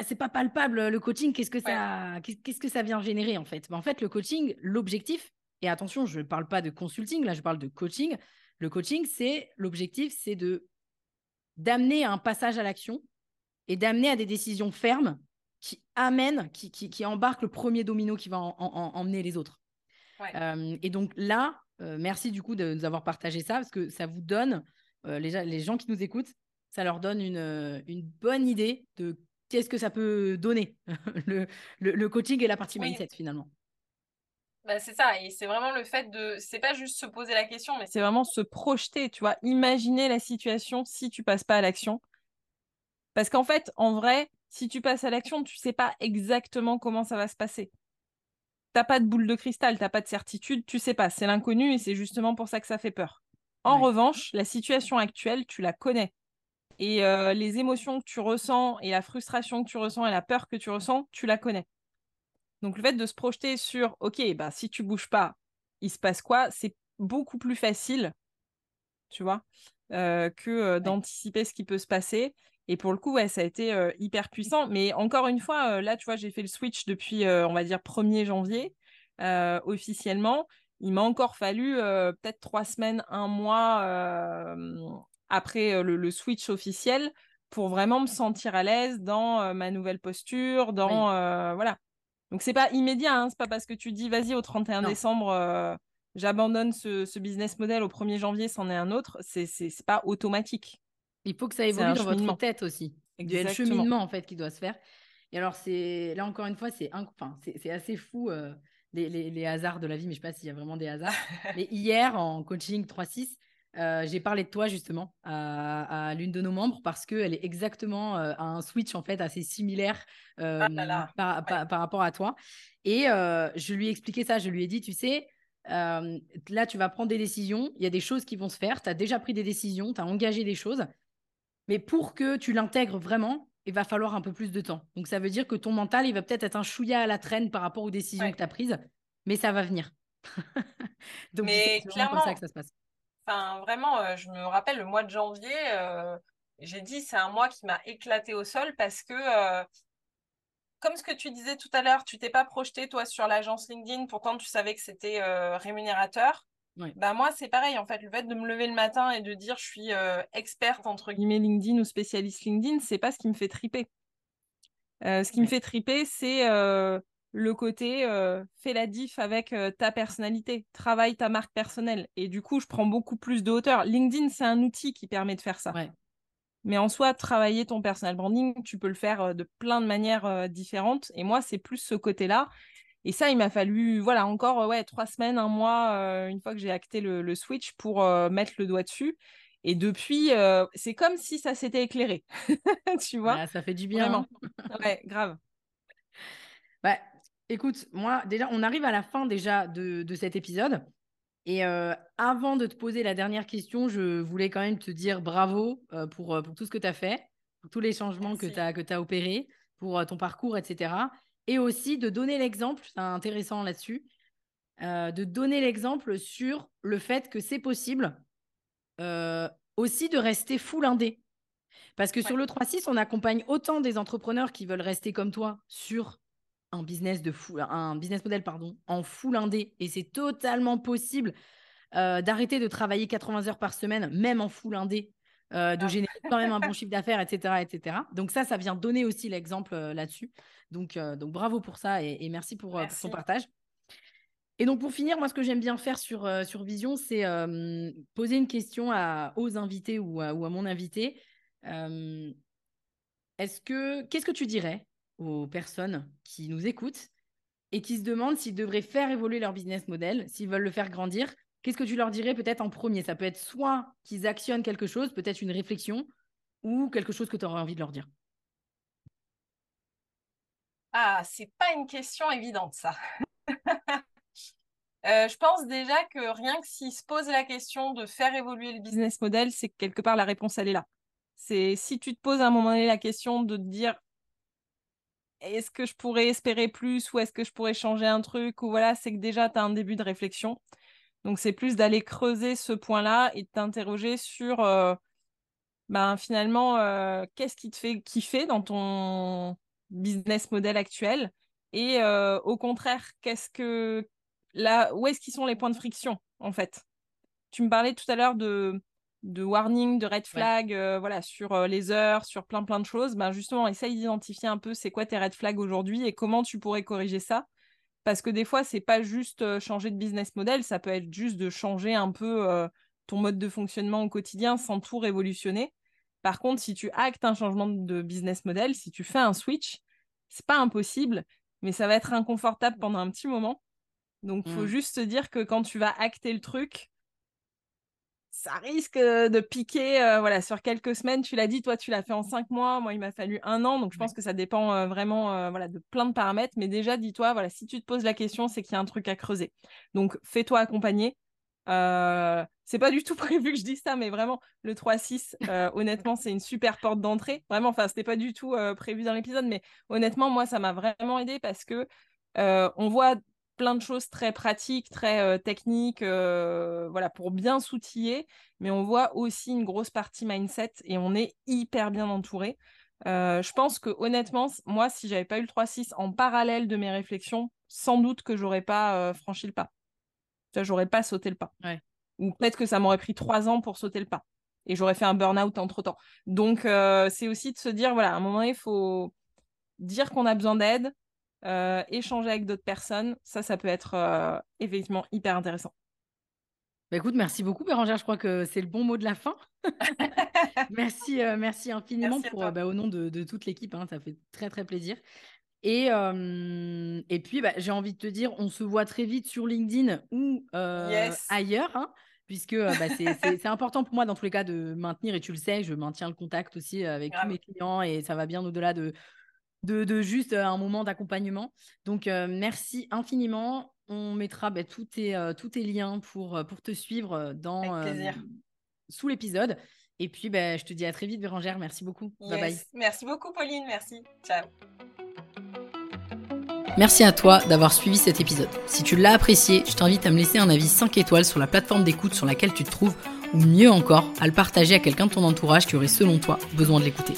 c'est pas palpable le coaching, qu'est-ce que, ça, qu'est-ce que ça vient générer en fait? Ben, En fait, le coaching, l'objectif, et attention, je ne parle pas de consulting, là je parle de coaching, le coaching, c'est l'objectif, c'est de d'amener un passage à l'action et d'amener à des décisions fermes qui amène, qui, qui, embarque le premier domino qui va emmener les autres. Euh, et donc là, euh, merci du coup de nous avoir partagé ça parce que ça vous donne, euh, les, les, gens qui nous écoutent, ça leur donne une, une bonne idée de qu'est-ce que ça peut donner, le, le, coaching et la partie mindset finalement. Bah, c'est ça, et c'est vraiment le fait de, c'est pas juste se poser la question, mais c'est vraiment se projeter, tu vois, imaginer la situation si tu passes pas à l'action. Parce qu'en fait, en vrai, si tu passes à l'action, tu sais pas exactement comment ça va se passer. T'as pas de boule de cristal, t'as pas de certitude, tu sais pas, c'est l'inconnu et c'est justement pour ça que ça fait peur. En revanche, la situation actuelle, tu la connais. Et euh, les émotions que tu ressens et la frustration que tu ressens et la peur que tu ressens, tu la connais. Donc le fait de se projeter sur, ok, bah si tu bouges pas, il se passe quoi? C'est beaucoup plus facile, tu vois, euh, que euh, d'anticiper ce qui peut se passer. Et pour le coup, ouais, ça a été hyper puissant. Mais encore une fois, là, tu vois, j'ai fait le switch depuis, on va dire, 1er janvier, officiellement. Il m'a encore fallu peut-être trois semaines, un mois après le, switch officiel pour vraiment me sentir à l'aise dans ma nouvelle posture, dans... voilà. Donc, c'est pas immédiat, hein, c'est pas parce que tu dis, vas-y, au 31 décembre, j'abandonne ce, ce, business model, au 1er janvier, c'en est un autre. C'est pas automatique. Il faut que ça évolue dans votre tête aussi. Il y a le cheminement en fait qui doit se faire. Et alors, c'est là encore une fois, c'est enfin, c'est assez fou euh, les, les, hasards de la vie, mais je ne sais pas s'il y a vraiment des hasards. mais hier, en coaching 3-6, euh, j'ai parlé de toi justement à, l'une de nos membres parce qu'elle est exactement euh, à un switch en fait assez similaire ah par, par, rapport à toi. Et je lui ai expliqué ça, je lui ai dit, tu sais, là, tu vas prendre des décisions, il y a des choses qui vont se faire, tu as déjà pris des décisions, tu as engagé des choses. Mais pour que tu l'intègres vraiment, il va falloir un peu plus de temps. Donc, ça veut dire que ton mental, il va peut-être être un chouïa à la traîne par rapport aux décisions que tu as prises, mais ça va venir. Donc, c'est clairement comme ça que ça se passe. Enfin, vraiment, euh, je me rappelle le mois de janvier, euh, j'ai dit c'est un mois qui m'a éclaté au sol parce que euh, comme ce que tu disais tout à l'heure, tu t'es pas projeté toi sur l'agence LinkedIn, pourtant tu savais que c'était rémunérateur. Bah moi, c'est pareil, en fait, le fait de me lever le matin et de dire je suis experte, entre guillemets, LinkedIn ou spécialiste LinkedIn, c'est pas ce qui me fait triper. ce qui me fait triper, c'est le côté fais la diff avec ta personnalité, travaille ta marque personnelle. Et du coup, je prends beaucoup plus de hauteur. LinkedIn, c'est un outil qui permet de faire ça. Mais en soi, travailler ton personal branding, tu peux le faire de plein de manières différentes. Et moi, c'est plus ce côté-là. Et ça, il m'a fallu, voilà, encore ouais, trois semaines, un mois, une fois que j'ai acté le, switch pour mettre le doigt dessus. Et depuis, c'est comme si ça s'était éclairé. tu vois bah, Ça fait du bien. Vraiment. Hein. ouais, grave. Bah, écoute, moi, déjà, on arrive à la fin déjà de, de cet épisode. Et avant de te poser la dernière question, je voulais quand même te dire bravo pour, pour tout ce que tu as fait, pour tous les changements que tu as, que as opérés, pour ton parcours, etc. Et aussi de donner l'exemple, c'est intéressant là-dessus, de donner l'exemple sur le fait que c'est possible aussi de rester full indé. Parce que sur le 3.6, on accompagne autant des entrepreneurs qui veulent rester comme toi sur un business de fou, un business model pardon, en full indé et c'est totalement possible euh, d'arrêter de travailler 80 heures par semaine, même en full indé, euh, de ah. générer quand même un bon chiffre d'affaires, etc., etc. Donc ça, ça vient donner aussi l'exemple euh, là-dessus. Donc, donc bravo pour ça et, merci pour, ton partage. Et donc pour finir, moi ce que j'aime bien faire sur, sur Vision, c'est poser une question à, aux invités ou à, ou à mon invité. Est-ce que qu'est-ce que tu dirais aux personnes qui nous écoutent et qui se demandent s'ils devraient faire évoluer leur business model, s'ils veulent le faire grandir. Qu'est-ce que tu leur dirais peut-être en premier? Ça peut être soit qu'ils actionnent quelque chose, peut-être une réflexion, ou quelque chose que tu aurais envie de leur dire. Ah, c'est pas une question évidente, ça. Euh, je pense déjà que rien que s'ils se posent la question de faire évoluer le business model, c'est que quelque part la réponse, elle est là. C'est si tu te poses à un moment donné la question de te dire est-ce que je pourrais espérer plus ou est-ce que je pourrais changer un truc ou voilà, c'est que déjà tu as un début de réflexion. Donc c'est plus d'aller creuser ce point-là et de t'interroger sur euh, ben, finalement euh, qu'est-ce qui te fait kiffer dans ton business model actuel et euh, au contraire, qu'est-ce que là où est-ce qu'ils sont les points de friction en fait? Tu me parlais tout à l'heure de de warning, de red flag, voilà, sur les heures, sur plein plein de choses, ben justement, essaye d'identifier un peu c'est quoi tes red flags aujourd'hui et comment tu pourrais corriger ça. Parce que des fois, c'est pas juste euh, changer de business model, ça peut être juste de changer un peu ton mode de fonctionnement au quotidien sans tout révolutionner. Par contre, si tu actes un changement de business model, si tu fais un switch, c'est pas impossible, mais ça va être inconfortable pendant un petit moment. Donc, il faut mmh. juste te dire que quand tu vas acter le truc, ça risque de piquer euh, voilà, sur quelques semaines. Tu l'as dit, toi, tu l'as fait en cinq mois. Moi, il m'a fallu un an. Donc, je pense que ça dépend euh, vraiment euh, voilà, de plein de paramètres. Mais déjà, dis-toi, voilà, si tu te poses la question, c'est qu'il y a un truc à creuser. Donc, fais-toi accompagner. c'est pas du tout prévu que je dise ça, mais vraiment, le 3-6, honnêtement, c'est une super porte d'entrée. Vraiment, enfin, c'était pas du tout prévu dans l'épisode, mais honnêtement, moi, ça m'a vraiment aidé parce que on voit plein de choses très pratiques, très euh, techniques, euh, voilà, pour bien s'outiller. Mais on voit aussi une grosse partie mindset et on est hyper bien entouré. Euh, je pense que honnêtement, moi, si j'avais pas eu le 3-6 en parallèle de mes réflexions, sans doute que j'aurais pas franchi le pas. J'aurais pas sauté le pas. Ou peut-être que ça m'aurait pris trois ans pour sauter le pas. Et j'aurais fait un burn-out entre temps. Donc, c'est aussi de se dire, voilà, à un moment, il faut dire qu'on a besoin d'aide, euh, échanger avec d'autres personnes, ça, ça peut être euh, effectivement hyper intéressant. Bah écoute, merci beaucoup, Bérangère. Je crois que c'est le bon mot de la fin. merci, euh, merci infiniment pour, bah, au nom de, toute l'équipe. Hein, ça fait très, très plaisir. Et, et puis, bah, j'ai envie de te dire, on se voit très vite sur LinkedIn ou ailleurs. Hein, puisque c'est important pour moi dans tous les cas de maintenir, et tu le sais, je maintiens le contact aussi avec tous mes clients et ça va bien au-delà de, de, juste euh, un moment d'accompagnement. Donc, euh, merci infiniment. On mettra bah, tous, tes, euh, tous tes liens pour, pour te suivre dans, sous l'épisode. Et puis, bah, je te dis à très vite, Bérangère. Merci beaucoup. Bye bye. Merci beaucoup, Pauline. Merci. Ciao. Merci à toi d'avoir suivi cet épisode. Si tu l'as apprécié, je t'invite à me laisser un avis 5 étoiles sur la plateforme d'écoute sur laquelle tu te trouves, ou mieux encore, à le partager à quelqu'un de ton entourage qui aurait selon toi besoin de l'écouter.